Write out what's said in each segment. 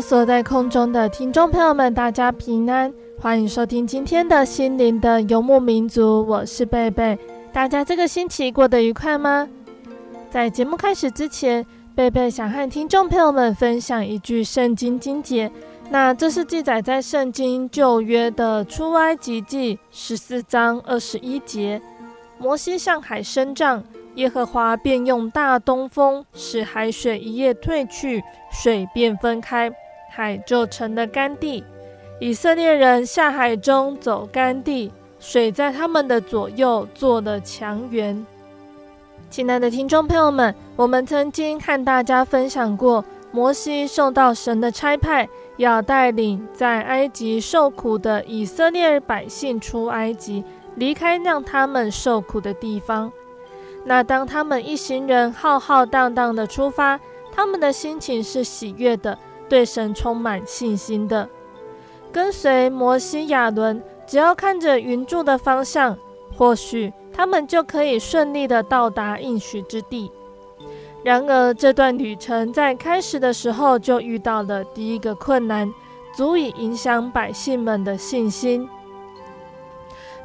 坐在空中的听众朋友们，大家平安，欢迎收听今天的心灵的游牧民族，我是贝贝。大家这个星期过得愉快吗？在节目开始之前，贝贝想和听众朋友们分享一句圣经经节，那这是记载在圣经旧约的出埃及记十四章二十一节，摩西向海伸杖。耶和华便用大东风，使海水一夜退去，水便分开，海就成了干地。以色列人下海中走干地，水在他们的左右做了墙垣。亲爱的听众朋友们，我们曾经和大家分享过，摩西受到神的差派，要带领在埃及受苦的以色列百姓出埃及，离开让他们受苦的地方。那当他们一行人浩浩荡荡的出发，他们的心情是喜悦的，对神充满信心的。跟随摩西亚伦，只要看着云柱的方向，或许他们就可以顺利的到达应许之地。然而，这段旅程在开始的时候就遇到了第一个困难，足以影响百姓们的信心。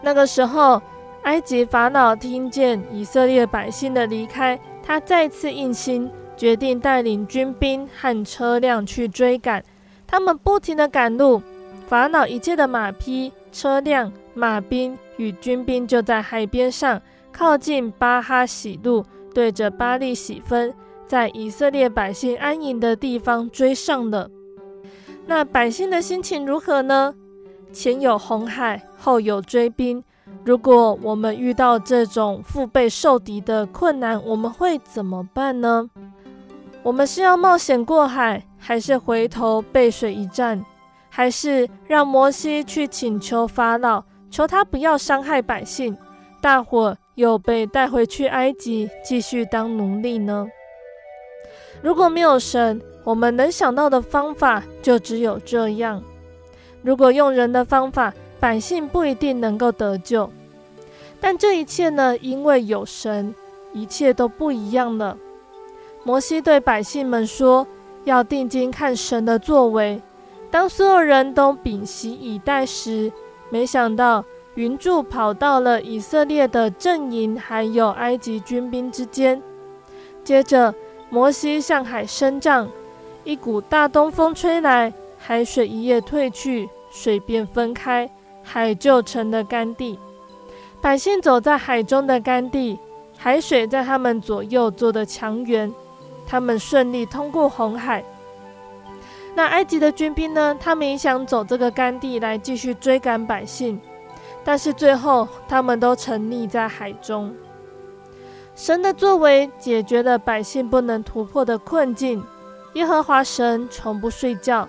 那个时候，埃及法老听见以色列百姓的离开，他再次硬心，决定带领军兵和车辆去追赶。他们不停地赶路，法老一切的马匹、车辆、马兵与军兵就在海边上，靠近巴哈喜路，对着巴利喜分，在以色列百姓安营的地方追上了。那百姓的心情如何呢？前有红海，后有追兵。如果我们遇到这种腹背受敌的困难，我们会怎么办呢？我们是要冒险过海，还是回头背水一战，还是让摩西去请求法老，求他不要伤害百姓，大伙又被带回去埃及，继续当奴隶呢？如果没有神，我们能想到的方法就只有这样。如果用人的方法，百姓不一定能够得救，但这一切呢，因为有神，一切都不一样了。摩西对百姓们说：“要定睛看神的作为。”当所有人都屏息以待时，没想到云柱跑到了以色列的阵营，还有埃及军兵之间。接着，摩西向海伸杖，一股大东风吹来，海水一夜退去，水便分开。海就成了干地，百姓走在海中的干地，海水在他们左右做的墙垣，他们顺利通过红海。那埃及的军兵呢？他们也想走这个干地来继续追赶百姓，但是最后他们都沉溺在海中。神的作为解决了百姓不能突破的困境，耶和华神从不睡觉。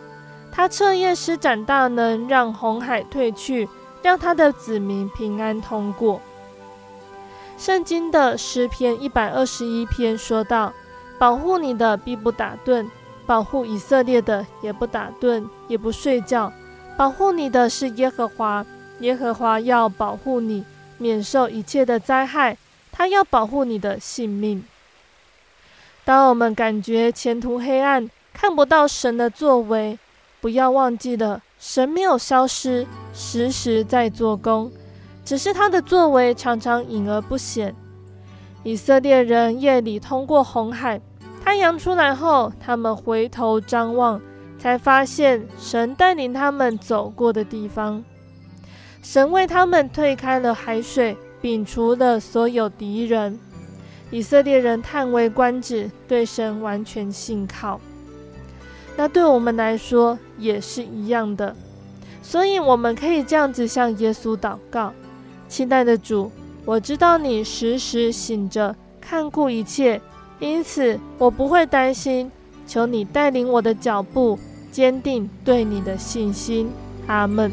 他彻夜施展大能，让红海退去，让他的子民平安通过。圣经的诗篇一百二十一篇说道：“保护你的必不打盹，保护以色列的也不打盹，也不睡觉。保护你的是耶和华，耶和华要保护你，免受一切的灾害。他要保护你的性命。当我们感觉前途黑暗，看不到神的作为，不要忘记了，神没有消失，时时在做工，只是他的作为常常隐而不显。以色列人夜里通过红海，太阳出来后，他们回头张望，才发现神带领他们走过的地方。神为他们退开了海水，摒除了所有敌人。以色列人叹为观止，对神完全信靠。那对我们来说也是一样的，所以我们可以这样子向耶稣祷告：亲爱的主，我知道你时时醒着，看顾一切，因此我不会担心。求你带领我的脚步，坚定对你的信心。阿门。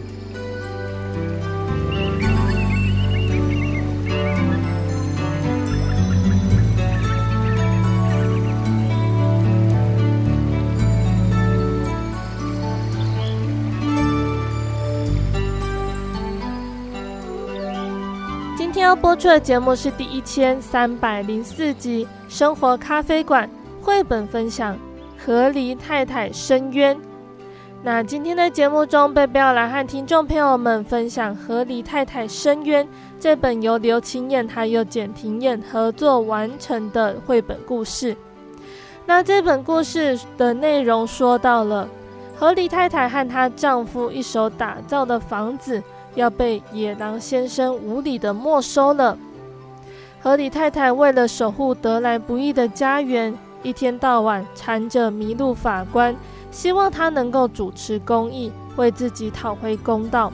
要播出的节目是第一千三百零四集《生活咖啡馆》绘本分享。河狸太太申冤。那今天的节目中，贝贝要来和听众朋友们分享《河狸太太申冤》这本由刘清燕还有简廷燕合作完成的绘本故事。那这本故事的内容说到了河狸太太和她丈夫一手打造的房子要被野狼先生无理的没收了。河狸太太为了守护得来不易的家园。一天到晚缠着麋鹿法官，希望他能够主持公义，为自己讨回公道。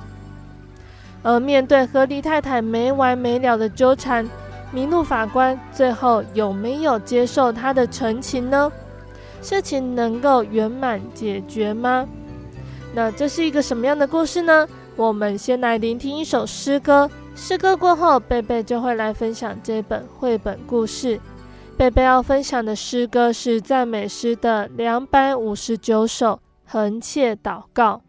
而面对河狸太太没完没了的纠缠，麋鹿法官最后有没有接受他的陈情呢？事情能够圆满解决吗？那这是一个什么样的故事呢？我们先来聆听一首诗歌，诗歌过后，贝贝就会来分享这本绘本故事。贝贝要分享的诗歌是赞美诗的两百五十九首，横切祷告。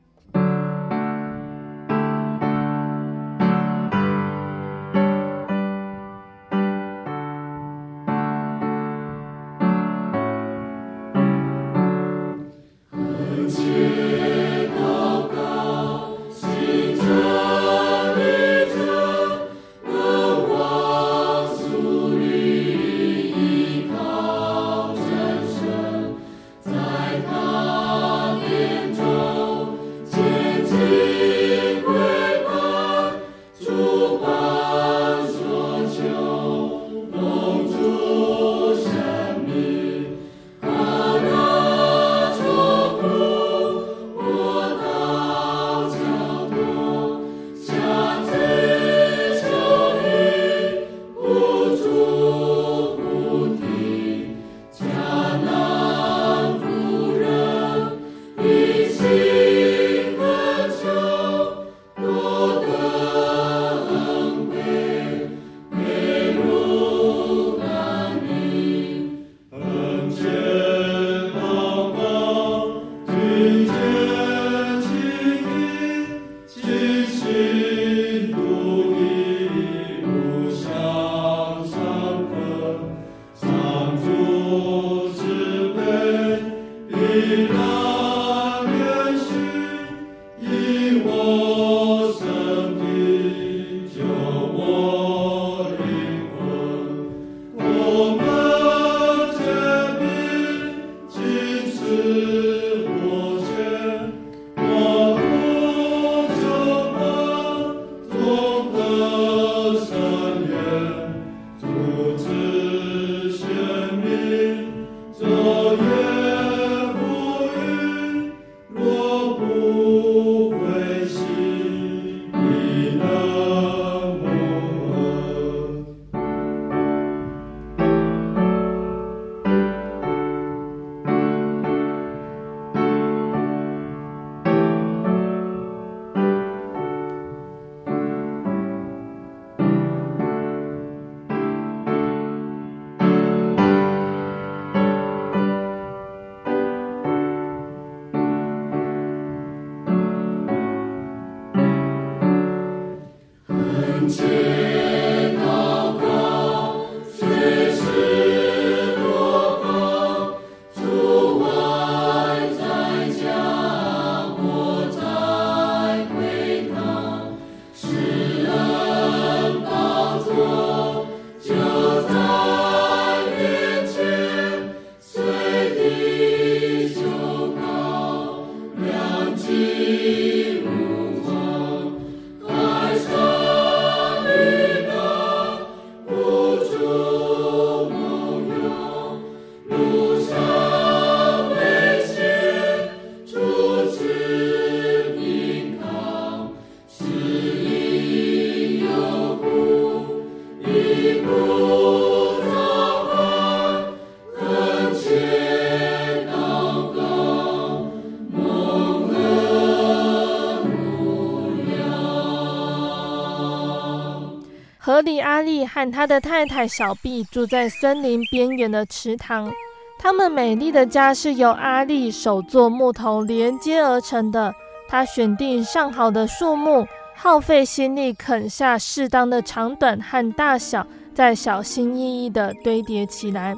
阿力和他的太太小碧住在森林边缘的池塘。他们美丽的家是由阿力手做木头连接而成的。他选定上好的树木，耗费心力啃下适当的长短和大小，再小心翼翼地堆叠起来。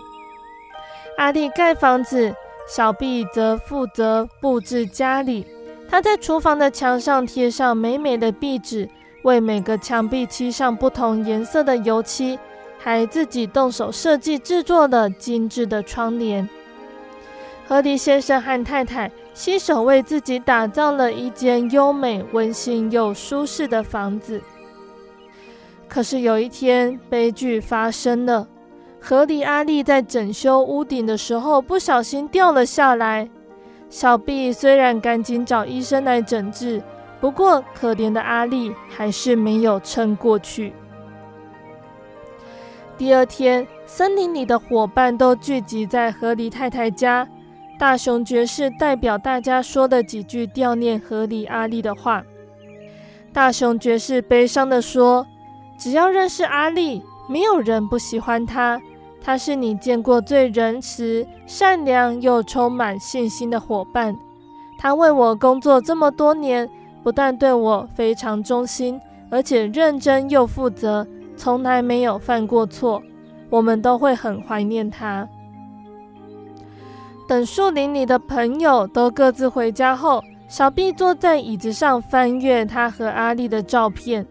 阿力盖房子，小碧则负责布置家里。他在厨房的墙上贴上美美的壁纸。为每个墙壁漆上不同颜色的油漆，还自己动手设计制作了精致的窗帘。河狸先生和太太亲手为自己打造了一间优美、温馨又舒适的房子。可是有一天，悲剧发生了。河狸阿力在整修屋顶的时候，不小心掉了下来。小毕虽然赶紧找医生来诊治。不过，可怜的阿力还是没有撑过去。第二天，森林里的伙伴都聚集在河狸太太家。大熊爵士代表大家说了几句悼念河狸阿力的话。大熊爵士悲伤地说：“只要认识阿力，没有人不喜欢他。他是你见过最仁慈、善良又充满信心的伙伴。他为我工作这么多年。”不但对我非常忠心，而且认真又负责，从来没有犯过错。我们都会很怀念他。等树林里的朋友都各自回家后，小碧坐在椅子上翻阅他和阿丽的照片。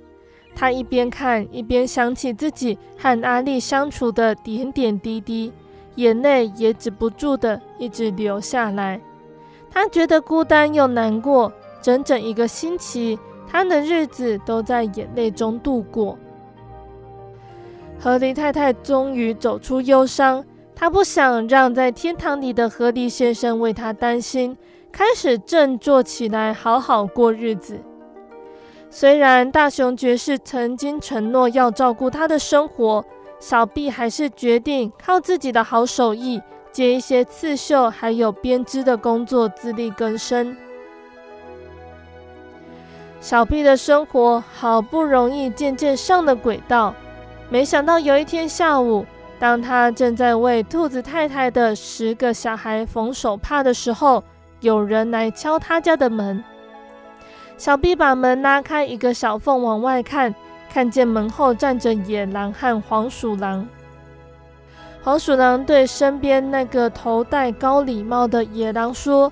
他一边看，一边想起自己和阿丽相处的点点滴滴，眼泪也止不住的一直流下来。他觉得孤单又难过。整整一个星期，他的日子都在眼泪中度过。河狸太太终于走出忧伤，她不想让在天堂里的河狸先生为她担心，开始振作起来，好好过日子。虽然大熊爵士曾经承诺要照顾他的生活，小碧还是决定靠自己的好手艺，接一些刺绣还有编织的工作，自力更生。小碧的生活好不容易渐渐上了轨道，没想到有一天下午，当他正在为兔子太太的十个小孩缝手帕的时候，有人来敲他家的门。小碧把门拉开一个小缝往外看，看见门后站着野狼和黄鼠狼。黄鼠狼对身边那个头戴高礼帽的野狼说：“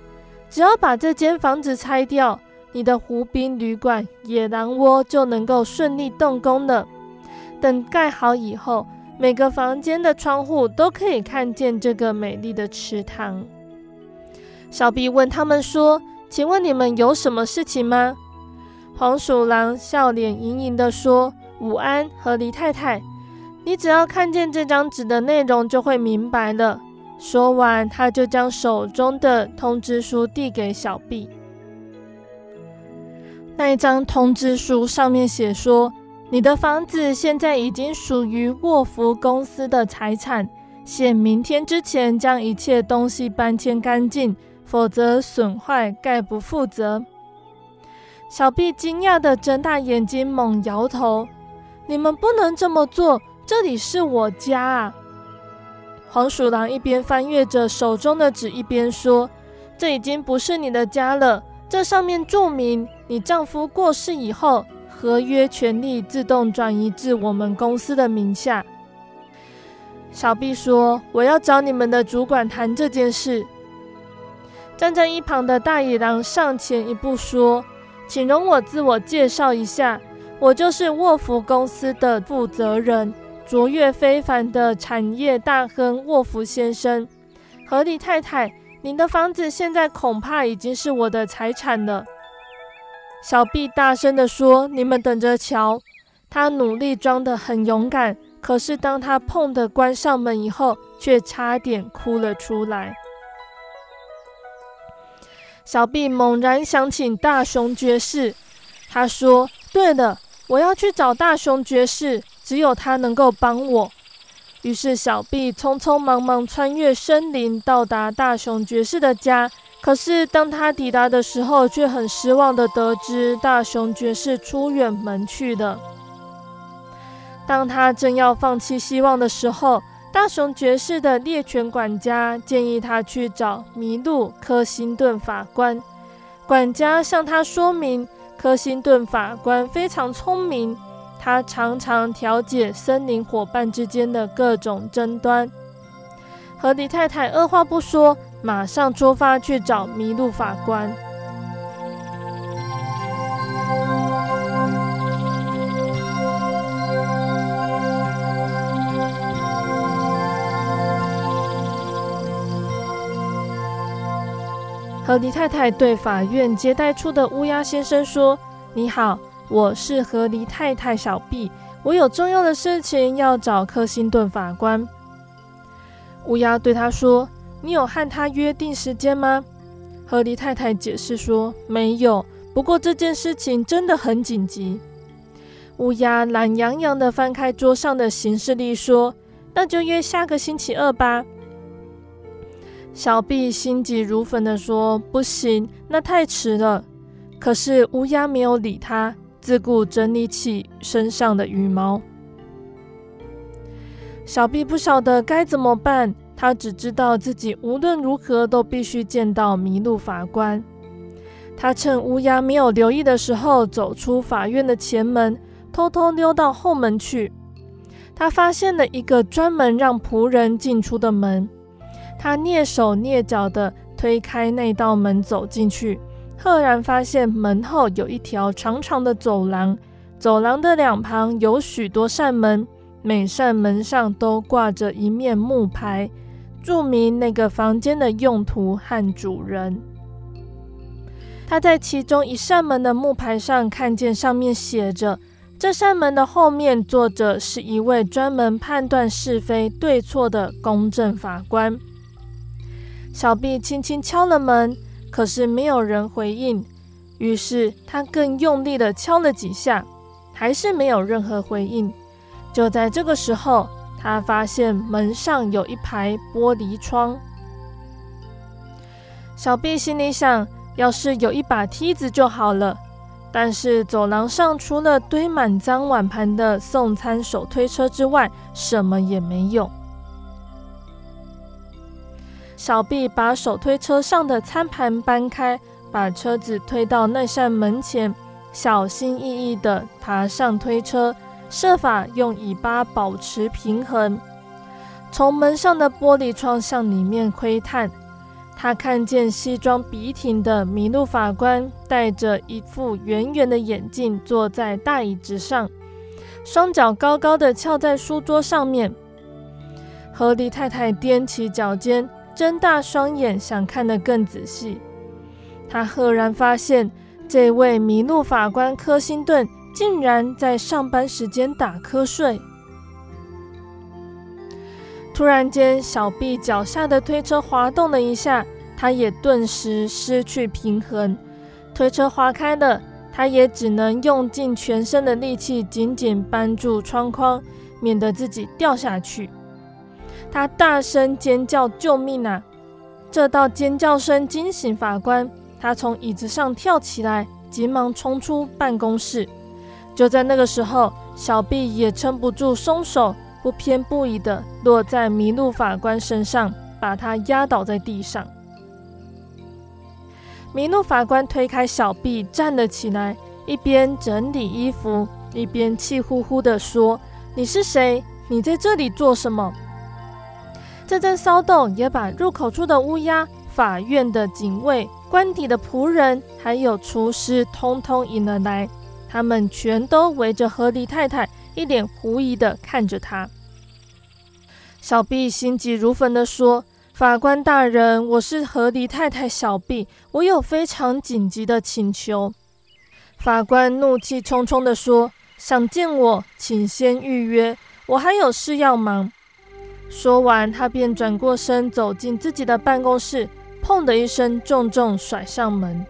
只要把这间房子拆掉。”你的湖滨旅馆野狼窝就能够顺利动工了。等盖好以后，每个房间的窗户都可以看见这个美丽的池塘。小碧问他们说：“请问你们有什么事情吗？”黄鼠狼笑脸盈盈地说：“午安，河狸太太。你只要看见这张纸的内容，就会明白了。”说完，他就将手中的通知书递给小碧。那一张通知书上面写说：“你的房子现在已经属于沃福公司的财产，限明天之前将一切东西搬迁干净，否则损坏概不负责。”小碧惊讶地睁大眼睛，猛摇头：“你们不能这么做，这里是我家啊！”黄鼠狼一边翻阅着手中的纸，一边说：“这已经不是你的家了。”这上面注明，你丈夫过世以后，合约权利自动转移至我们公司的名下。小毕说：“我要找你们的主管谈这件事。”站在一旁的大野狼上前一步说：“请容我自我介绍一下，我就是沃福公司的负责人，卓越非凡的产业大亨沃福先生。河狸太太，您的房子现在恐怕已经是我的财产了。”小毕大声地说：“你们等着瞧！”他努力装得很勇敢，可是当他砰地关上门以后，却差点哭了出来。小毕猛然想起大熊爵士，他说：“对了，我要去找大熊爵士，只有他能够帮我。”于是小毕匆匆忙忙穿越森林，到达大熊爵士的家。可是，当他抵达的时候，却很失望地得知大熊爵士出远门去了。当他正要放弃希望的时候，大熊爵士的猎犬管家建议他去找麋鹿科辛顿法官。管家向他说明，科辛顿法官非常聪明，他常常调解森林伙伴之间的各种争端。河狸太太二话不说。马上出发去找麋鹿法官。河狸太太对法院接待处的乌鸦先生说：“你好，我是河狸太太小毕，我有重要的事情要找克辛顿法官。”乌鸦对他说。你有和他约定时间吗？河狸太太解释说：“没有，不过这件事情真的很紧急。”乌鸦懒洋洋地翻开桌上的行事历说：“那就约下个星期二吧。”小毕心急如焚地说：“不行，那太迟了。”可是乌鸦没有理他，自顾整理起身上的羽毛。小毕不晓得该怎么办。他只知道自己无论如何都必须见到麋鹿法官。他趁乌鸦没有留意的时候，走出法院的前门，偷偷溜到后门去。他发现了一个专门让仆人进出的门。他蹑手蹑脚地推开那道门走进去，赫然发现门后有一条长长的走廊，走廊的两旁有许多扇门，每扇门上都挂着一面木牌。注明那个房间的用途和主人。他在其中一扇门的木牌上看见上面写着：“这扇门的后面坐着是一位专门判断是非对错的公正法官。”小毕轻轻敲了门，可是没有人回应。于是他更用力地敲了几下，还是没有任何回应。就在这个时候，他发现门上有一排玻璃窗。小毕心里想：要是有一把梯子就好了。但是走廊上除了堆满脏碗盘的送餐手推车之外，什么也没有。小毕把手推车上的餐盘搬开，把车子推到那扇门前，小心翼翼地爬上推车。设法用尾巴保持平衡，从门上的玻璃窗向里面窥探。他看见西装笔挺的麋鹿法官戴着一副圆圆的眼镜，坐在大椅子上，双脚高高的翘在书桌上面。河狸太太踮起脚尖，睁大双眼，想看得更仔细。他赫然发现，这位麋鹿法官柯辛顿。竟然在上班时间打瞌睡。突然间，小毕脚下的推车滑动了一下，他也顿时失去平衡。推车滑开了，他也只能用尽全身的力气紧紧扳住窗框，免得自己掉下去。他大声尖叫：“救命啊！”这道尖叫声惊醒法官，他从椅子上跳起来，急忙冲出办公室。就在那个时候，小毕也撑不住，松手，不偏不倚地落在麋鹿法官身上，把他压倒在地上。麋鹿法官推开小毕，站了起来，一边整理衣服，一边气呼呼地说：“你是谁？你在这里做什么？”这阵骚动也把入口处的乌鸦、法院的警卫、官邸的仆人，还有厨师，通通引了来。他们全都围着河狸太太，一脸狐疑地看着他。小毕心急如焚地说：“法官大人，我是河狸太太小毕，我有非常紧急的请求。”法官怒气冲冲地说：“想见我，请先预约，我还有事要忙。”说完，他便转过身走进自己的办公室，砰的一声，重重甩上门。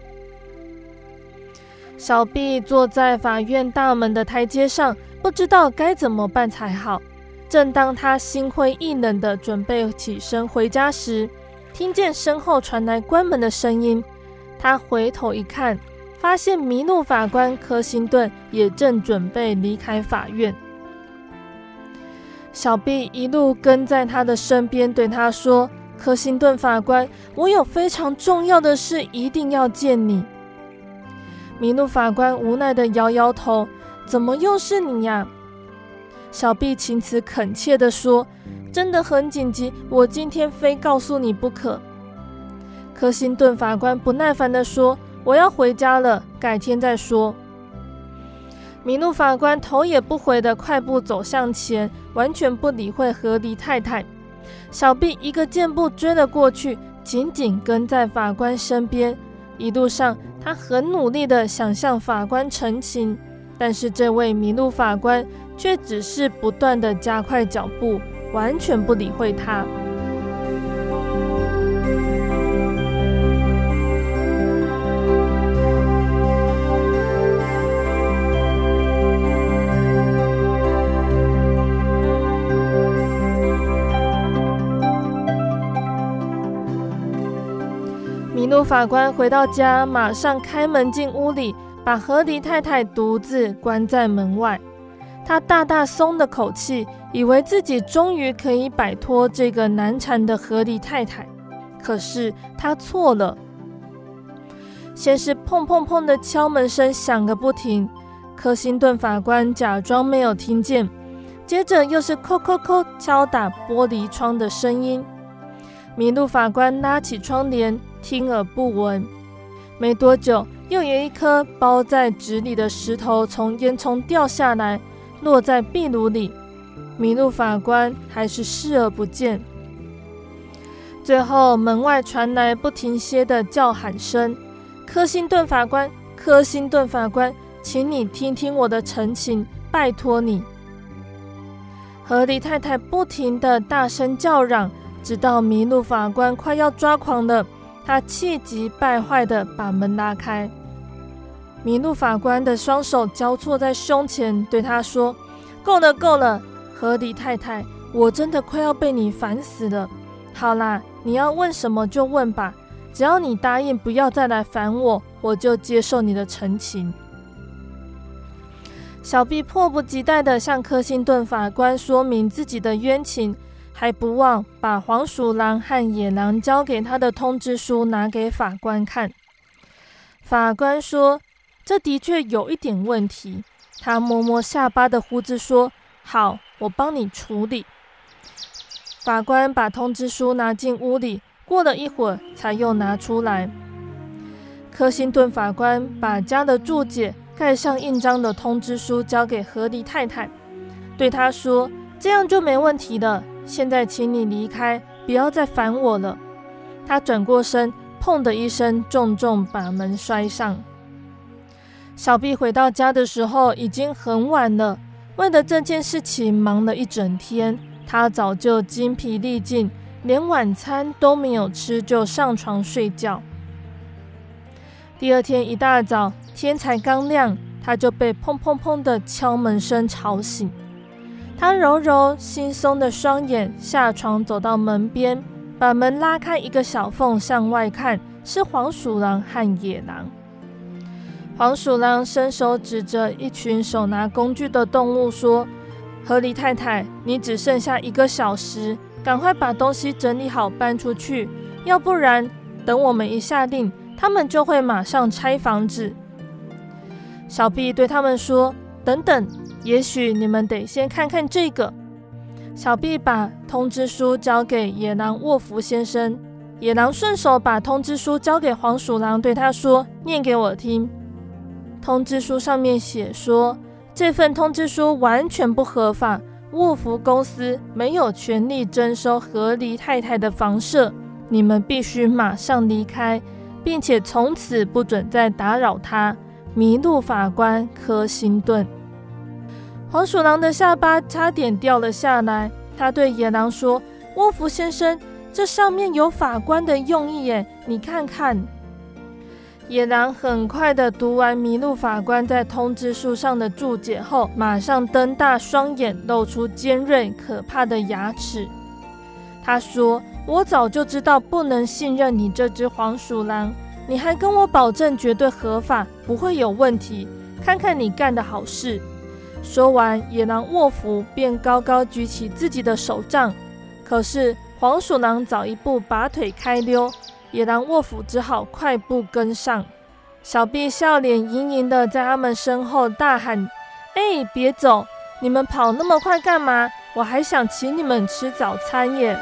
小毕坐在法院大门的台阶上，不知道该怎么办才好。正当他心灰意冷地准备起身回家时，听见身后传来关门的声音。他回头一看，发现迷怒法官柯辛顿也正准备离开法院。小毕一路跟在他的身边，对他说：“柯辛顿法官，我有非常重要的事，一定要见你。”米露法官无奈地摇摇头：“怎么又是你呀？”小毕情辞恳切地说：“真的很紧急，我今天非告诉你不可。”科辛顿法官不耐烦地说：“我要回家了，改天再说。”米露法官头也不回地快步走向前，完全不理会河狸太太。小毕一个箭步追了过去，紧紧跟在法官身边。一路上，他很努力的想向法官澄清，但是这位麋鹿法官却只是不断的加快脚步，完全不理会他。法官回到家，马上开门进屋里，把河狸太太独自关在门外。他大大松了口气，以为自己终于可以摆脱这个难缠的河狸太太。可是他错了。先是砰砰砰的敲门声响个不停，柯辛顿法官假装没有听见。接着又是叩叩叩敲打玻璃窗的声音。麋鹿法官拉起窗帘。听而不闻。没多久，又有一颗包在纸里的石头从烟囱掉下来，落在壁炉里。麋鹿法官还是视而不见。最后，门外传来不停歇的叫喊声：“科辛顿法官，科辛顿法官，请你听听我的陈情，拜托你。”河狸太太不停的大声叫嚷，直到迷怒法官快要抓狂了。他气急败坏地把门拉开，迷怒法官的双手交错在胸前，对他说：“够了，够了，河狸太太，我真的快要被你烦死了。好啦，你要问什么就问吧，只要你答应不要再来烦我，我就接受你的陈情。”小毕迫不及待地向柯辛顿法官说明自己的冤情。还不忘把黄鼠狼和野狼交给他的通知书拿给法官看。法官说：“这的确有一点问题。”他摸摸下巴的胡子说：“好，我帮你处理。”法官把通知书拿进屋里，过了一会儿才又拿出来。科辛顿法官把家的注解盖上印章的通知书交给河狸太太，对他说：“这样就没问题了。”现在，请你离开，不要再烦我了。他转过身，砰的一声，重重把门摔上。小毕回到家的时候已经很晚了，为了这件事情忙了一整天，他早就精疲力尽，连晚餐都没有吃就上床睡觉。第二天一大早，天才刚亮，他就被砰砰砰的敲门声吵醒。他揉揉惺忪的双眼，下床走到门边，把门拉开一个小缝，向外看，是黄鼠狼和野狼。黄鼠狼伸手指着一群手拿工具的动物说：“河狸太太，你只剩下一个小时，赶快把东西整理好搬出去，要不然等我们一下令，他们就会马上拆房子。”小毕对他们说：“等等，也许你们得先看看这个。”小毕把通知书交给野狼沃夫先生，野狼顺手把通知书交给黄鼠狼，对他说：“念给我听。”通知书上面写说，这份通知书完全不合法，沃夫公司没有权利征收河狸太太的房舍，你们必须马上离开，并且从此不准再打扰他。麋鹿法官柯辛顿，黄鼠狼的下巴差点掉了下来。他对野狼说：“沃夫先生，这上面有法官的用意耶，你看看。”野狼很快地读完麋鹿法官在通知书上的注解后，马上瞪大双眼，露出尖锐可怕的牙齿。他说：“我早就知道不能信任你这只黄鼠狼。”你还跟我保证绝对合法，不会有问题。看看你干的好事。说完，野狼沃夫便高高举起自己的手杖。可是黄鼠狼早一步拔腿开溜，野狼沃夫只好快步跟上。小毕笑脸盈盈的在他们身后大喊：“哎，别走！你们跑那么快干嘛？我还想请你们吃早餐耶！”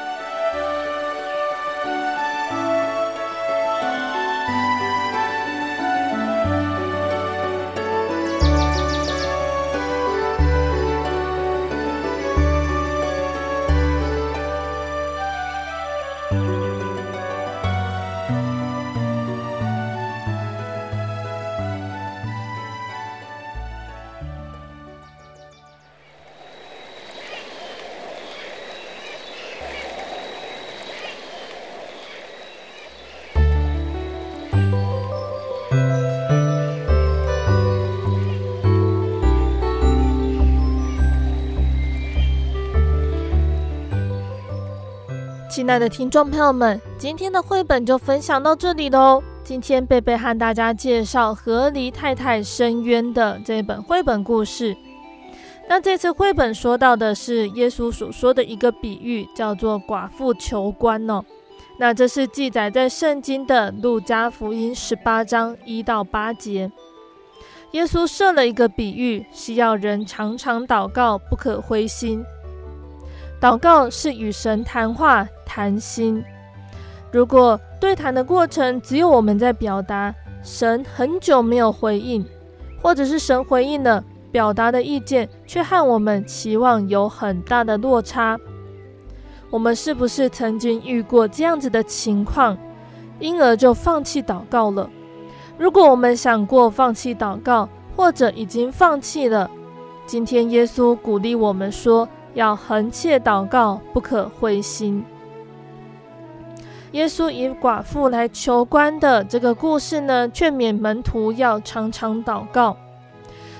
亲爱的听众朋友们，今天的绘本就分享到这里喽。今天贝贝和大家介绍《河狸太太伸冤》的这本绘本故事。那这次绘本说到的是耶稣所说的一个比喻，叫做“寡妇求官”哦。那这是记载在圣经的路加福音十八章一到八节。耶稣设了一个比喻，是要人常常祷告，不可灰心。祷告是与神谈话。谈心，如果对谈的过程只有我们在表达，神很久没有回应，或者是神回应了，表达的意见却和我们期望有很大的落差，我们是不是曾经遇过这样子的情况，因而就放弃祷告了？如果我们想过放弃祷告，或者已经放弃了，今天耶稣鼓励我们说，要恒切祷告，不可灰心。耶稣以寡妇来求官的这个故事呢，劝勉门徒要常常祷告。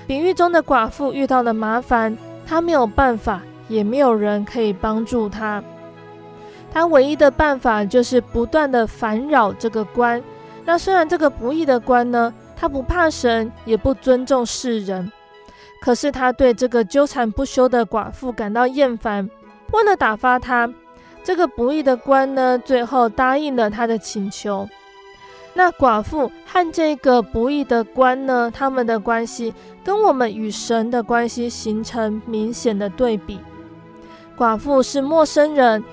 比喻中的寡妇遇到了麻烦，她没有办法，也没有人可以帮助她。她唯一的办法就是不断的烦扰这个官。那虽然这个不义的官呢，他不怕神，也不尊重世人，可是他对这个纠缠不休的寡妇感到厌烦。为了打发他。这个不义的官呢，最后答应了他的请求。那寡妇和这个不义的官呢，他们的关系跟我们与神的关系形成明显的对比。寡妇是陌生人，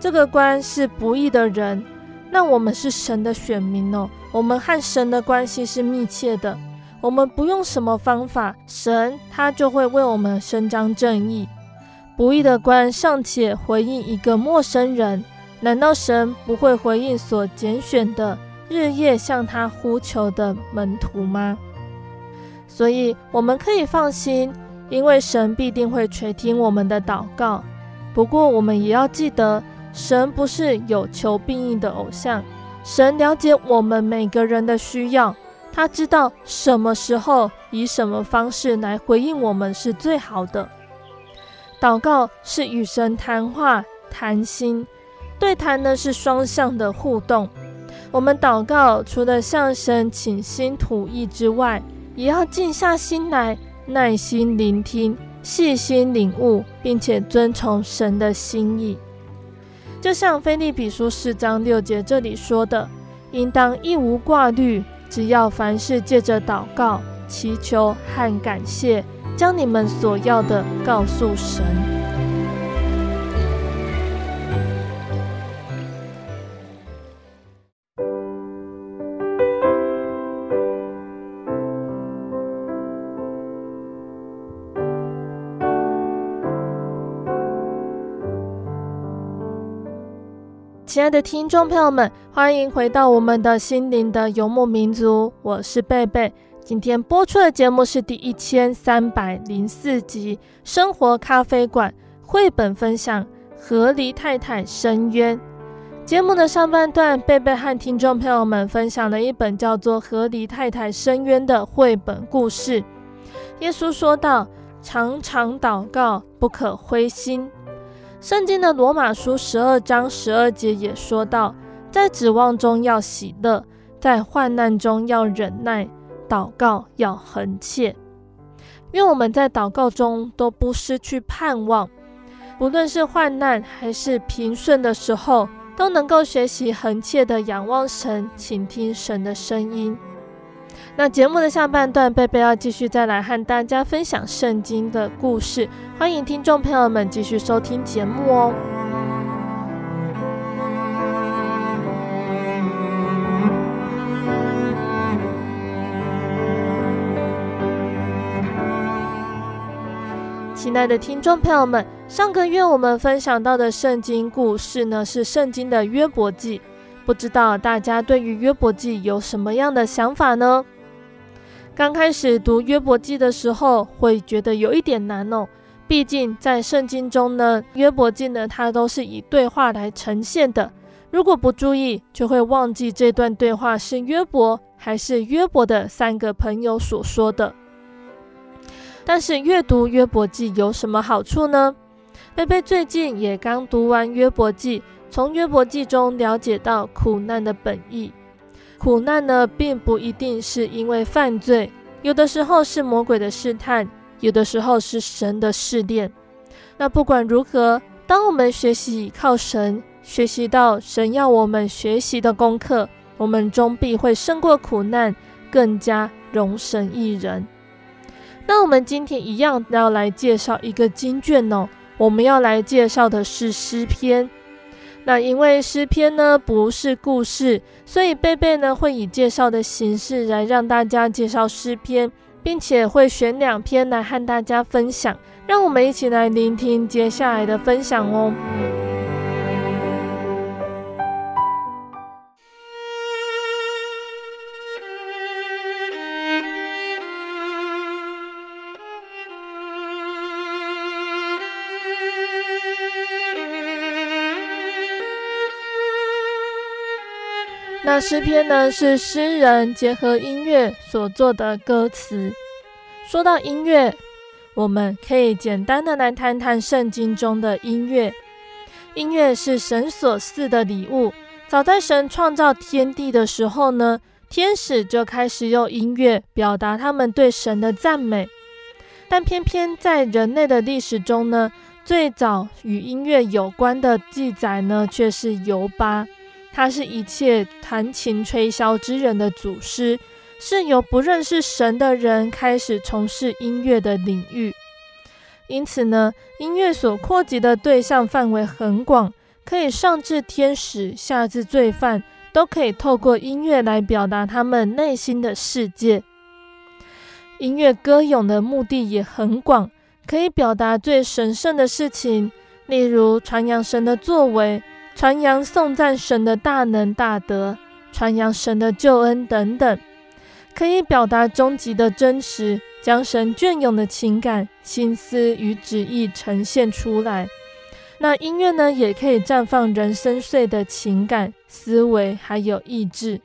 这个官是不义的人。那我们是神的选民哦，我们和神的关系是密切的。我们不用什么方法，神他就会为我们伸张正义。不义的官尚且回应一个陌生人，难道神不会回应所拣选的日夜向他呼求的门徒吗？所以我们可以放心，因为神必定会垂听我们的祷告。不过我们也要记得，神不是有求必应的偶像，神了解我们每个人的需要，他知道什么时候以什么方式来回应我们是最好的。祷告是与神谈话、谈心，对谈呢是双向的互动。我们祷告除了向神倾心吐意之外，也要静下心来，耐心聆听，细心领悟，并且遵从神的心意。就像腓立比书四章六节这里说的：“应当一无挂虑，只要凡事借着祷告、祈求和感谢，将你们所要的告诉神。亲爱的听众朋友们，欢迎回到我们的心灵的游牧民族，我是贝贝。今天播出的节目是第一千三百零四集《生活咖啡馆》绘本分享《河狸太太伸冤》。节目的上半段，贝贝和听众朋友们分享了一本叫做《河狸太太伸冤》的绘本故事。耶稣说道：“常常祷告，不可灰心。”圣经的罗马书十二章十二节也说到，在指望中要喜乐，在患难中要忍耐，祷告要恒切。愿我们在祷告中都不失去盼望，不论是患难还是平顺的时候，都能够学习恒切的仰望神，倾听神的声音。那节目的下半段，贝贝要继续再来和大家分享圣经的故事，欢迎听众朋友们继续收听节目哦。亲爱的听众朋友们，上个月我们分享到的圣经故事呢，是圣经的约伯记，不知道大家对于约伯记有什么样的想法呢？刚开始读约伯记的时候，会觉得有一点难哦。毕竟在圣经中呢，约伯记呢，它都是以对话来呈现的。如果不注意，就会忘记这段对话是约伯还是约伯的三个朋友所说的。但是阅读约伯记有什么好处呢？贝贝最近也刚读完约伯记，从约伯记中了解到苦难的本意。苦难呢，并不一定是因为犯罪，有的时候是魔鬼的试探，有的时候是神的试炼。那不管如何，当我们学习倚靠神，学习到神要我们学习的功课，我们终必会胜过苦难，更加荣神益人。那我们今天一样要来介绍一个经卷哦，我们要来介绍的是诗篇。那因为诗篇呢不是故事，所以贝贝呢会以介绍的形式来让大家介绍诗篇，并且会选两篇来和大家分享。让我们一起来聆听接下来的分享哦。诗篇呢，是诗人结合音乐所做的歌词。说到音乐，我们可以简单的来谈谈圣经中的音乐。音乐是神所赐的礼物。早在神创造天地的时候呢，天使就开始用音乐表达他们对神的赞美。但偏偏在人类的历史中呢，最早与音乐有关的记载呢，却是犹巴。他是一切弹琴吹箫之人的祖师，是由不认识神的人开始从事音乐的领域。因此呢，音乐所扩及的对象范围很广，可以上至天使，下至罪犯，都可以透过音乐来表达他们内心的世界。音乐歌咏的目的也很广，可以表达最神圣的事情，例如传扬神的作为。传扬颂赞神的大能大德，传扬神的救恩等等，可以表达终极的真实，将神隽永的情感、心思与旨意呈现出来。那音乐呢，也可以绽放人深邃的情感、思维还有意志。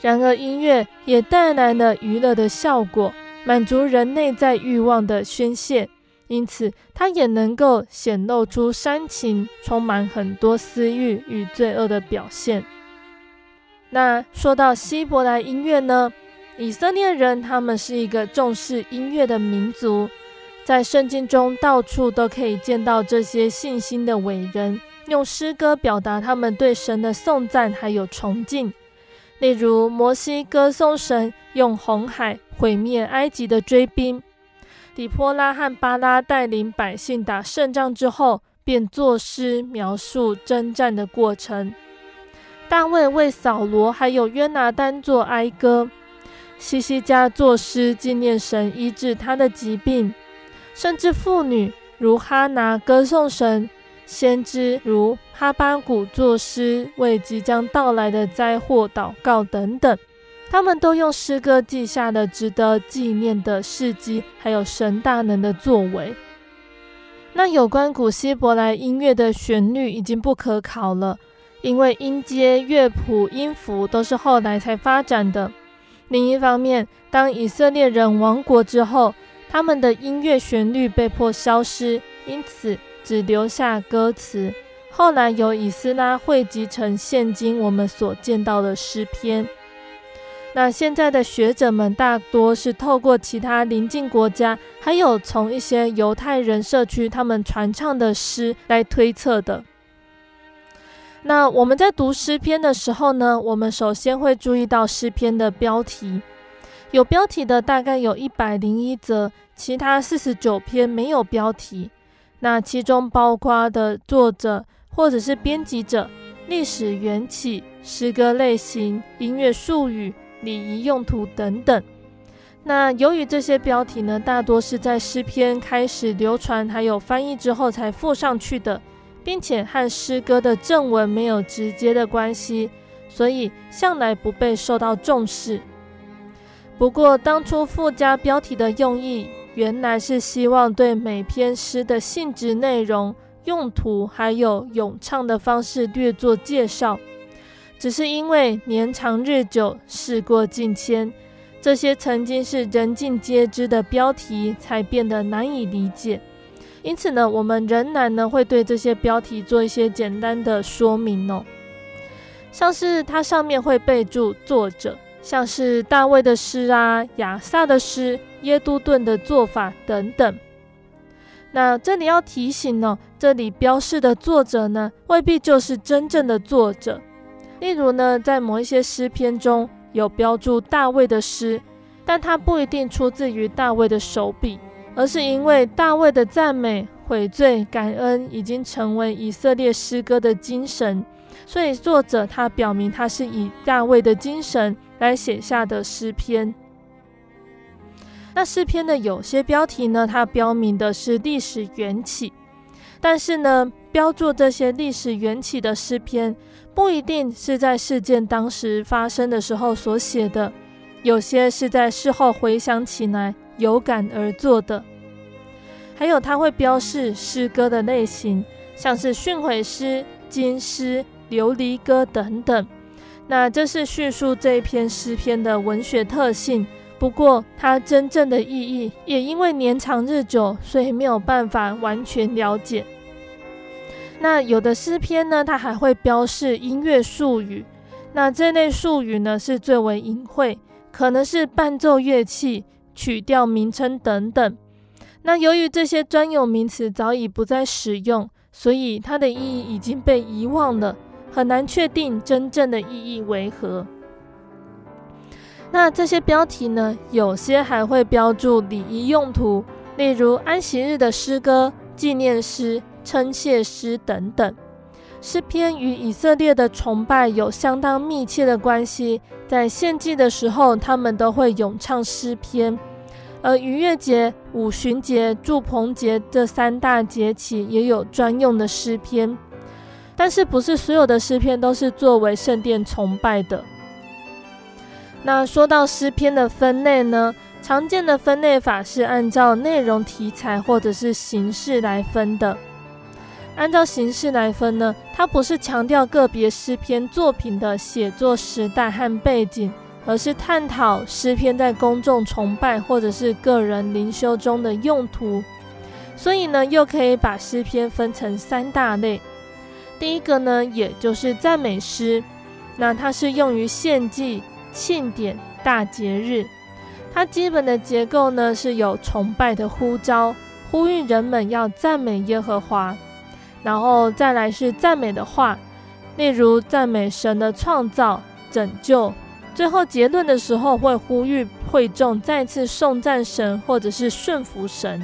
然而，音乐也带来了娱乐的效果，满足人内在欲望的宣泄。因此，它也能够显露出煽情，充满很多私欲与罪恶的表现。那说到希伯来音乐呢？以色列人他们是一个重视音乐的民族，在圣经中到处都可以见到这些信心的伟人，用诗歌表达他们对神的颂赞还有崇敬。例如摩西歌颂神用红海毁灭埃及的追兵，底波拉和巴拉带领百姓打胜仗之后，便作诗描述征战的过程。大卫为扫罗还有约拿单作哀歌，西西家作诗纪念神医治他的疾病，甚至妇女如哈拿歌颂神。先知如哈巴谷作诗，为即将到来的灾祸祷告等等，他们都用诗歌记下了值得纪念的事迹，还有神大能的作为。那有关古希伯来音乐的旋律已经不可考了，因为音阶、乐谱、音符都是后来才发展的。另一方面，当以色列人亡国之后，他们的音乐旋律被迫消失，因此，只留下歌词，后来由以斯拉汇集成现今我们所见到的诗篇。那现在的学者们大多是透过其他邻近国家，还有从一些犹太人社区他们传唱的诗来推测的。那我们在读诗篇的时候呢，我们首先会注意到诗篇的标题，有标题的大概有一百零一则，其他四十九篇没有标题。那其中包括的作者或者是编辑者、历史缘起、诗歌类型、音乐术语、礼仪用途等等。那由于这些标题呢，大多是在诗篇开始流传还有翻译之后才附上去的，并且和诗歌的正文没有直接的关系，所以向来不被受到重视。不过当初附加标题的用意，原来是希望对每篇诗的性质、内容、用途，还有咏唱的方式略作介绍。只是因为年长日久，事过境迁，这些曾经是人尽皆知的标题，才变得难以理解。因此呢，我们仍然呢会对这些标题做一些简单的说明哦，像是它上面会备注作者。像是大卫的诗啊、亚萨的诗、耶都顿的做法等等。那这里要提醒呢，这里标示的作者呢，未必就是真正的作者。例如呢，在某一些诗篇中有标注大卫的诗，但它不一定出自于大卫的手笔，而是因为大卫的赞美、悔罪、感恩已经成为以色列诗歌的精神，所以作者他表明他是以大卫的精神。来写下的诗篇，那诗篇的有些标题呢，它标明的是历史缘起，但是呢，标注这些历史缘起的诗篇，不一定是在事件当时发生的时候所写的，有些是在事后回想起来有感而作的，还有它会标示诗歌的类型，像是训诲诗、金诗、琉璃歌等等。那这是叙述这一篇诗篇的文学特性，不过它真正的意义也因为年长日久，所以没有办法完全了解。那有的诗篇呢，它还会标示音乐术语，那这类术语呢是最为隐晦，可能是伴奏乐器、曲调名称等等。那由于这些专有名词早已不再使用，所以它的意义已经被遗忘了。很难确定真正的意义为何。那这些标题呢？有些还会标注礼仪用途，例如安息日的诗歌、纪念诗、称谢诗等等。诗篇与以色列的崇拜有相当密切的关系，在献祭的时候，他们都会咏唱诗篇。而逾越节、五旬节、住棚节这三大节期也有专用的诗篇。但是不是所有的诗篇都是作为圣殿崇拜的。那说到诗篇的分类呢，常见的分类法是按照内容、题材或者是形式来分的。按照形式来分呢，它不是强调个别诗篇作品的写作时代和背景，而是探讨诗篇在公众崇拜或者是个人灵修中的用途。所以呢，又可以把诗篇分成三大类。第一个呢，也就是赞美诗，那它是用于献祭、庆典、大节日。它基本的结构呢，是有崇拜的呼召，呼吁人们要赞美耶和华，然后再来是赞美的话，例如赞美神的创造、拯救、最后结论的时候会呼吁会众再次颂赞神，或者是顺服神。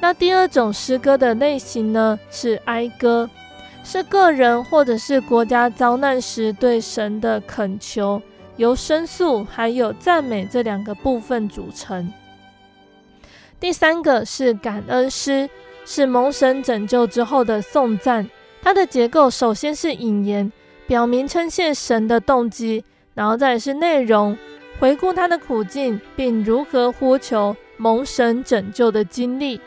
那第二种诗歌的类型呢，是哀歌，是个人或者是国家遭难时对神的恳求，由申诉还有赞美这两个部分组成。第三个是感恩诗，是蒙神拯救之后的颂赞。它的结构首先是引言，表明称谢神的动机，然后再是内容，回顾他的苦境，并如何呼求蒙神拯救的经历。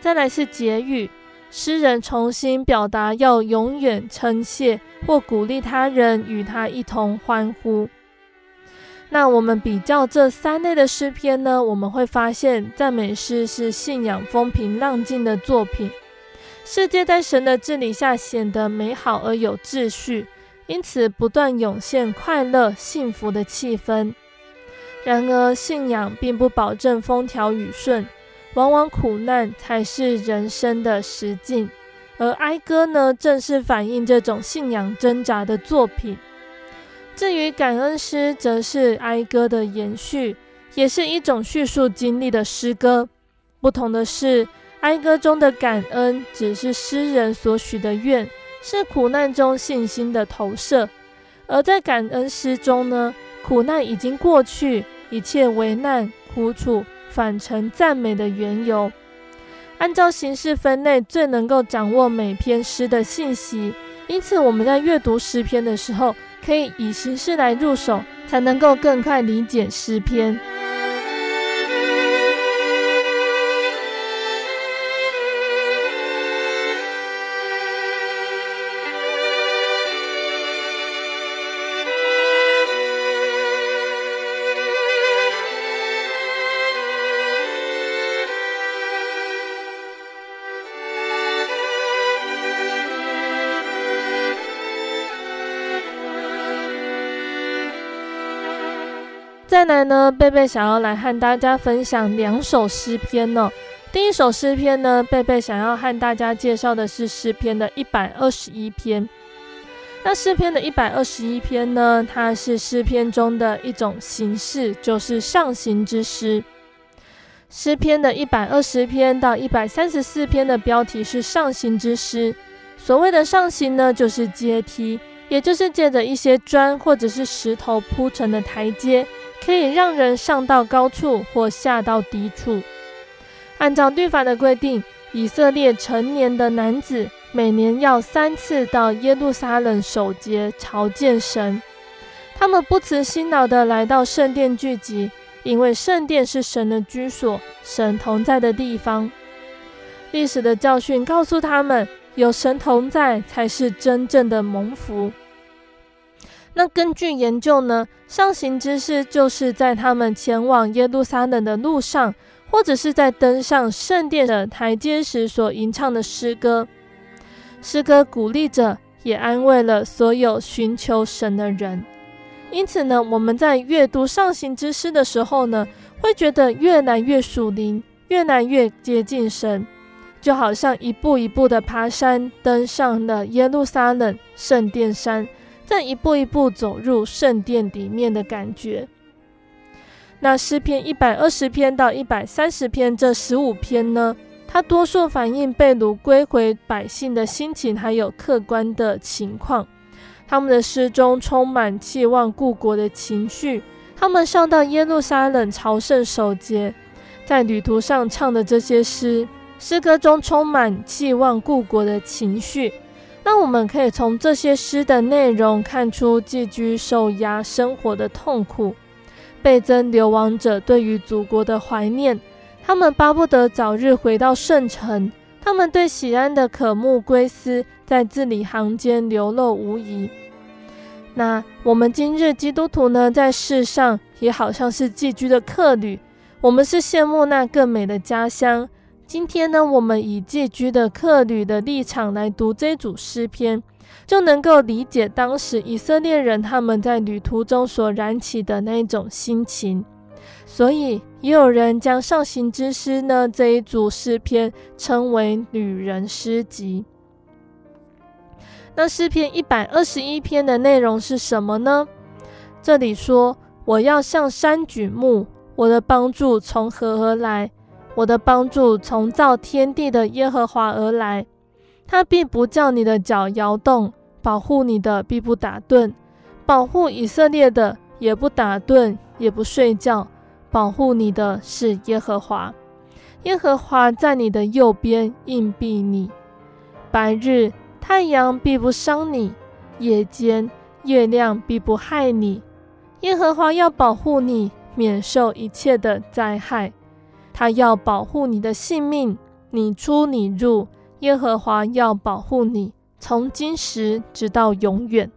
再来是结语，诗人重新表达要永远称谢或鼓励他人与他一同欢呼。那我们比较这三类的诗篇呢，我们会发现赞美诗是信仰风平浪静的作品。世界在神的治理下显得美好而有秩序，因此不断涌现快乐幸福的气氛。然而，信仰并不保证风调雨顺，往往苦难才是人生的实境。而哀歌呢，正是反映这种信仰挣扎的作品。至于感恩诗，则是哀歌的延续，也是一种叙述经历的诗歌。不同的是，哀歌中的感恩只是诗人所许的愿，是苦难中信心的投射；而在感恩诗中呢，苦难已经过去，一切危难苦楚反成赞美的缘由。按照形式分类，最能够掌握每篇诗的信息。因此，我们在阅读诗篇的时候，可以以形式来入手，才能够更快理解诗篇。来呢，贝贝想要来和大家分享两首诗篇呢、哦。第一首诗篇呢，贝贝想要和大家介绍的是诗篇的一百二十一篇。那诗篇的一百二十一篇呢，它是诗篇中的一种形式，就是上行之诗。诗篇的一百二十篇到一百三十四篇的标题是上行之诗。所谓的上行呢，就是阶梯，也就是借着一些砖或者是石头铺成的台阶。可以让人上到高处或下到低处。按照律法的规定，以色列成年的男子每年要三次到耶路撒冷守节朝见神。他们不辞辛劳地来到圣殿聚集，因为圣殿是神的居所，神同在的地方。历史的教训告诉他们，有神同在才是真正的蒙福。那根据研究呢，上行之诗就是在他们前往耶路撒冷的路上，或者是在登上圣殿的台阶时所吟唱的诗歌。诗歌鼓励着，也安慰了所有寻求神的人。因此呢，我们在阅读上行之诗的时候呢，会觉得越来越属灵，越来越接近神，就好像一步一步的爬山，登上了耶路撒冷圣殿山。在一步一步走入圣殿里面的感觉。那诗篇一百二十篇到一百三十篇这十五篇呢，它多数反映被掳归回百姓的心情，还有客观的情况。他们的诗中充满期望故国的情绪。他们上到耶路撒冷朝圣守节，在旅途上唱的这些诗，诗歌中充满期望故国的情绪。那我们可以从这些诗的内容看出寄居受压生活的痛苦，倍增流亡者对于祖国的怀念。他们巴不得早日回到圣城，他们对喜安的渴慕归思，在字里行间流露无遗。那我们今日基督徒呢，在世上也好像是寄居的客旅，我们是羡慕那更美的家乡。今天呢，我们以寄居的客旅的立场来读这组诗篇，就能够理解当时以色列人他们在旅途中所燃起的那种心情。所以，也有人将上行之诗呢这一组诗篇称为旅人诗集。那诗篇一百二十一篇的内容是什么呢？这里说：“我要向山举目，我的帮助从何而来？我的帮助从造天地的耶和华而来。他必不叫你的脚摇动，保护你的必不打盹，保护以色列的也不打盹，也不睡觉。保护你的是耶和华，耶和华在你的右边荫庇你。白日太阳必不伤你，夜间月亮必不害你。耶和华要保护你，免受一切的灾害。他要保护你的性命，你出你入，耶和华要保护你，从今时直到永远。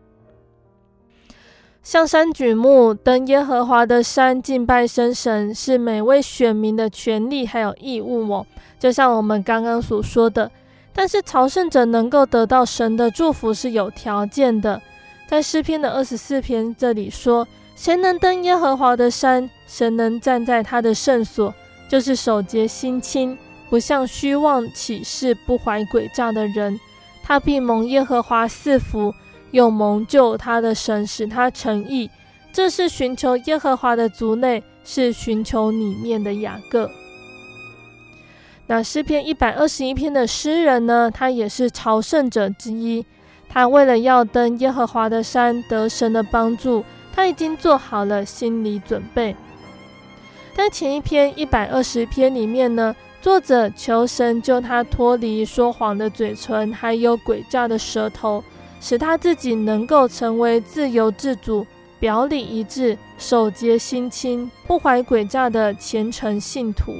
向山举目，登耶和华的山，敬拜生神，是每位选民的权利还有义务哦。就像我们刚刚所说的，但是朝圣者能够得到神的祝福是有条件的。在诗篇的二十四篇这里说：“谁能登耶和华的山？谁能站在他的圣所？就是手洁心清，不向虚妄起誓、不怀诡诈的人。他必蒙耶和华赐福。”又蒙救他的神使他成义，这是寻求耶和华的族内，是寻求里面的雅各。那诗篇一百二十一篇的诗人呢，他也是朝圣者之一。他为了要登耶和华的山，得神的帮助，他已经做好了心理准备。在前一篇一百二十篇里面呢，作者求神救他脱离说谎的嘴唇，还有诡诈的舌头。使他自己能够成为自由自主、表里一致、守节心清、不怀诡诈的虔诚信徒。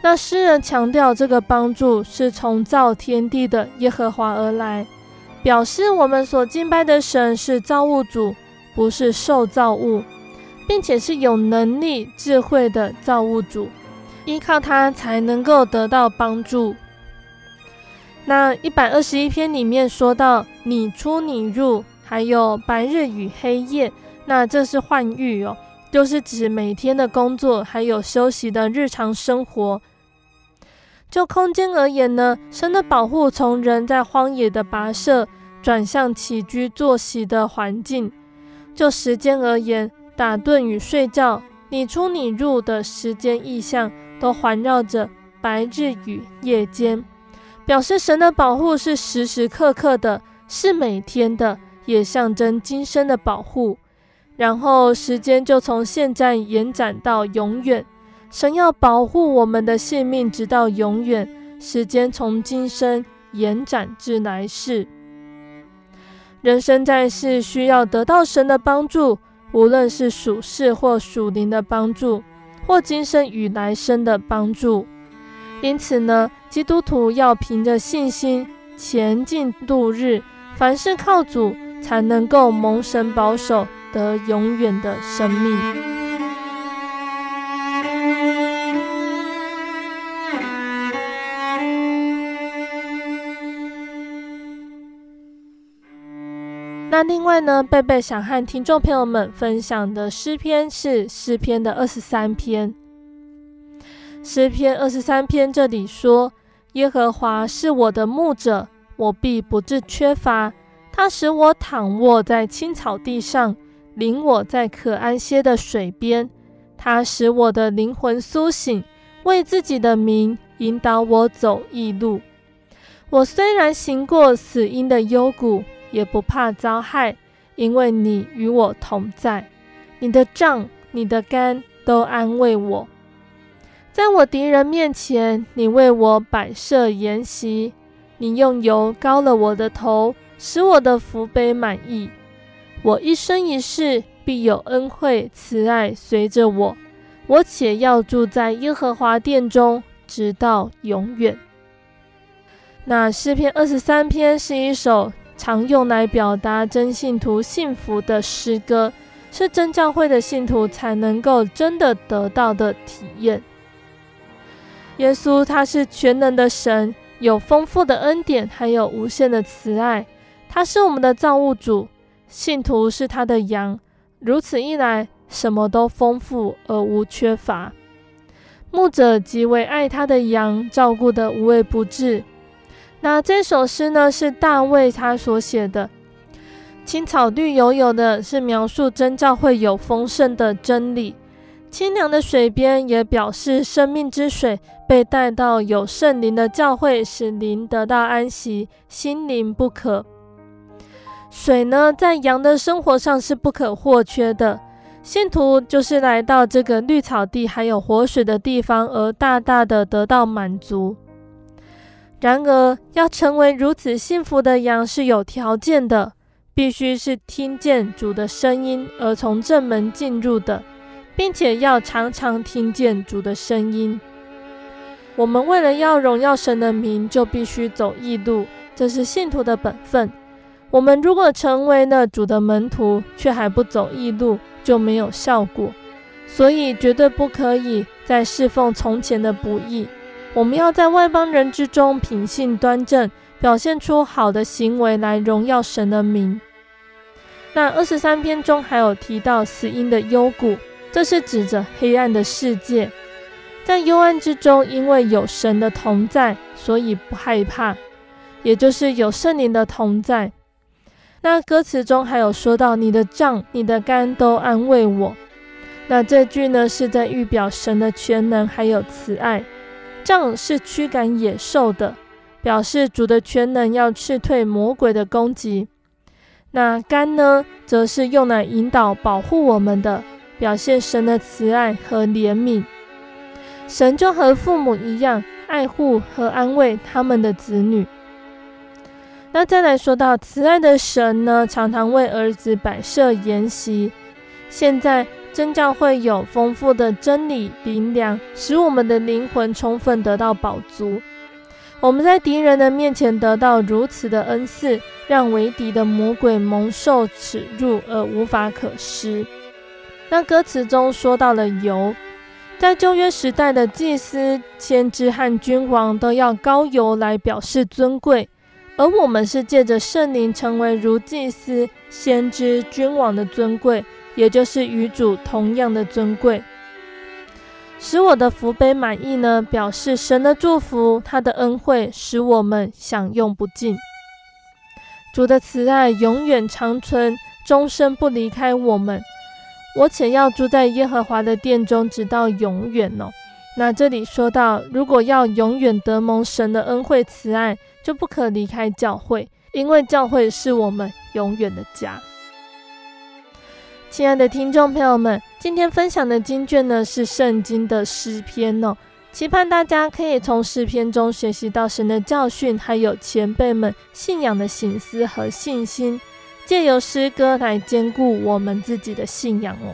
那诗人强调，这个帮助是从造天地的耶和华而来，表示我们所敬拜的神是造物主，不是受造物，并且是有能力、智慧的造物主，依靠他才能够得到帮助。那一百二十一篇里面说到你出你入，还有白日与黑夜，那这是幻喻哦，就是指每天的工作还有休息的日常生活。就空间而言呢，神的保护从人在荒野的跋涉转向起居作息的环境；就时间而言，打盹与睡觉，你出你入的时间意象都环绕着白日与夜间。表示神的保护是时时刻刻的，是每天的，也象征今生的保护。然后时间就从现在延展到永远，神要保护我们的性命直到永远。时间从今生延展至来世。人生在世需要得到神的帮助，无论是属世或属灵的帮助，或今生与来生的帮助。因此呢，基督徒要凭着信心前进度日，凡事靠主，才能够蒙神保守，得永远的生命。那另外呢，贝贝想和听众朋友们分享的诗篇是诗篇的二十三篇。诗篇二十三篇这里说：“耶和华是我的牧者，我必不致缺乏。他使我躺卧在青草地上，领我在可安歇的水边。他使我的灵魂苏醒，为自己的名引导我走义路。我虽然行过死荫的幽谷，也不怕遭害，因为你与我同在。你的杖、你的竿都安慰我。”在我敌人面前，你为我摆设筵席，你用油膏了我的头，使我的福杯满溢。我一生一世必有恩惠慈爱随着我，我且要住在耶和华殿中，直到永远。那诗篇二十三篇是一首常用来表达真信徒幸福的诗歌，是真教会的信徒才能够真的得到的体验。耶稣他是全能的神，有丰富的恩典，还有无限的慈爱。他是我们的造物主，信徒是他的羊。如此一来，什么都丰富而无缺乏。牧者极为爱他的羊，照顾得无微不至。那这首诗呢，是大卫他所写的。青草绿油油的，是描述真教会有丰盛的真理；清凉的水边也表示生命之水被带到有圣灵的教会，使灵得到安息，心灵不可。水呢，在羊的生活上是不可或缺的。信徒就是来到这个绿草地，还有活水的地方，而大大的得到满足。然而，要成为如此幸福的羊是有条件的。必须是听见主的声音而从正门进入的，并且要常常听见主的声音。我们为了要荣耀神的名，就必须走义路，这是信徒的本分。我们如果成为了主的门徒，却还不走义路，就没有效果。所以绝对不可以再侍奉从前的不义。我们要在外邦人之中品性端正，表现出好的行为来荣耀神的名。那二十三篇中还有提到死荫的幽谷，这是指着黑暗的世界，在幽暗之中，因为有神的同在，所以不害怕，也就是有圣灵的同在。那歌词中还有说到：“你的杖、你的竿都安慰我。”那这句呢，是在预表神的全能还有慈爱。杖是驱赶野兽的，表示主的全能要斥退魔鬼的攻击。那肝呢，则是用来引导、保护我们的，表现神的慈爱和怜悯。神就和父母一样，爱护和安慰他们的子女。那再来说到慈爱的神呢，常常为儿子摆设筵席。现在真教会有丰富的真理灵粮，使我们的灵魂充分得到饱足。我们在敌人的面前得到如此的恩赐，让为敌的魔鬼蒙受耻辱而无法可施。那歌词中说到了油，在旧约时代的祭司、先知和君王都要膏油来表示尊贵，而我们是借着圣灵成为如祭司、先知、君王的尊贵，也就是与主同样的尊贵。使我的福杯满溢呢，表示神的祝福，他的恩惠使我们享用不尽。主的慈爱永远长存，终身不离开我们。我且要住在耶和华的殿中，直到永远哦。那这里说到，如果要永远得蒙神的恩惠慈爱，就不可离开教会，因为教会是我们永远的家。亲爱的听众朋友们，今天分享的经卷呢，是圣经的诗篇哦，期盼大家可以从诗篇中学习到神的教训，还有前辈们信仰的醒思和信心，借由诗歌来坚固我们自己的信仰哦。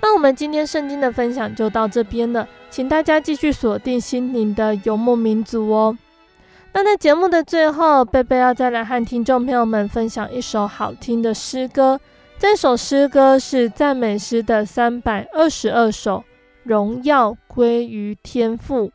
那我们今天圣经的分享就到这边了，请大家继续锁定心灵的游牧民族哦。那在节目的最后，贝贝要再来和听众朋友们分享一首好听的诗歌。这首诗歌是赞美诗的三百二十二首，荣耀归于天父。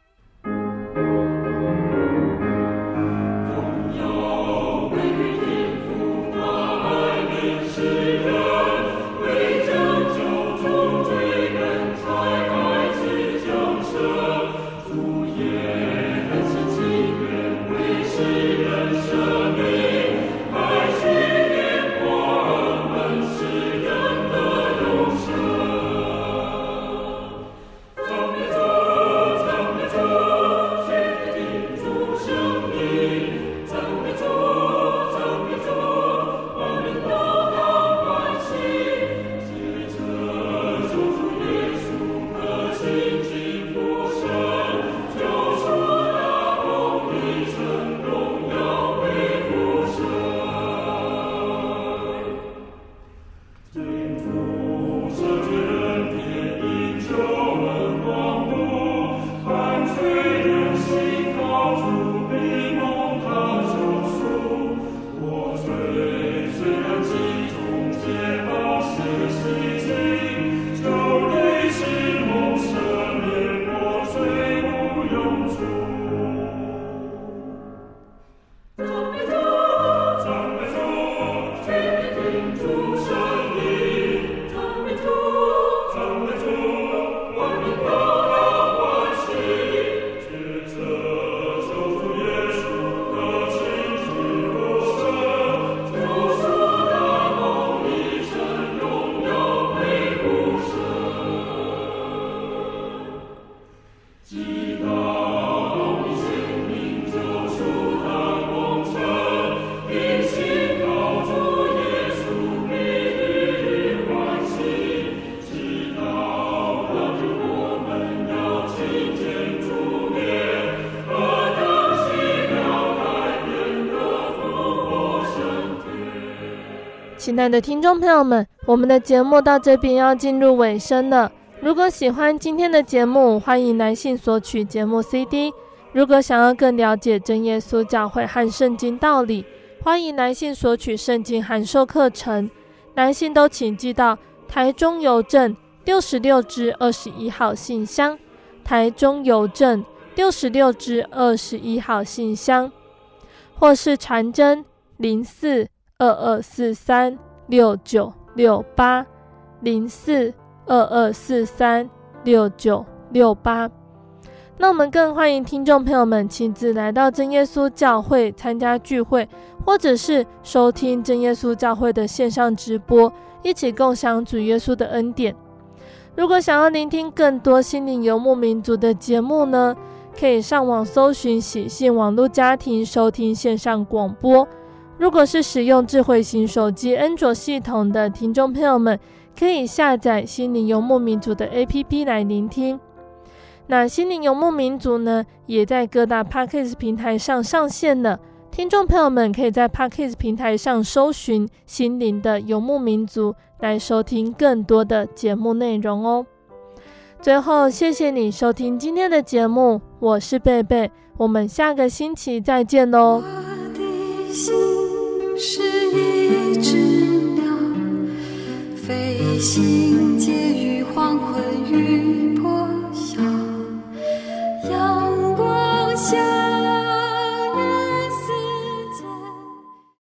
亲爱的听众朋友们，我们的节目到这边要进入尾声了。如果喜欢今天的节目，欢迎来信索取节目 CD。如果想要更了解真耶稣教会和圣经道理，欢迎来信索取圣经函授课程。来信都请寄到台中邮政六十六支二十一号信箱，台中邮政六十六支二十一号信箱，或是传真零四二二四三六九六八零四二二四三六九六八。那我们更欢迎听众朋友们亲自来到真耶稣教会参加聚会，或者是收听真耶稣教会的线上直播，一起共享主耶稣的恩典。如果想要聆听更多心灵游牧民族的节目呢，可以上网搜寻喜信网络家庭收听线上广播。如果是使用智慧型手机安卓系统的听众朋友们，可以下载心灵游牧民族的 APP 来聆听。那心灵游牧民族呢，也在各大 Podcast 平台上上线了。听众朋友们可以在 Podcast 平台上搜寻“心灵的游牧民族”来收听更多的节目内容哦。最后，谢谢你收听今天的节目，我是贝贝，我们下个星期再见喽。是一只鸟，飞行结于黄昏与破晓，阳光下。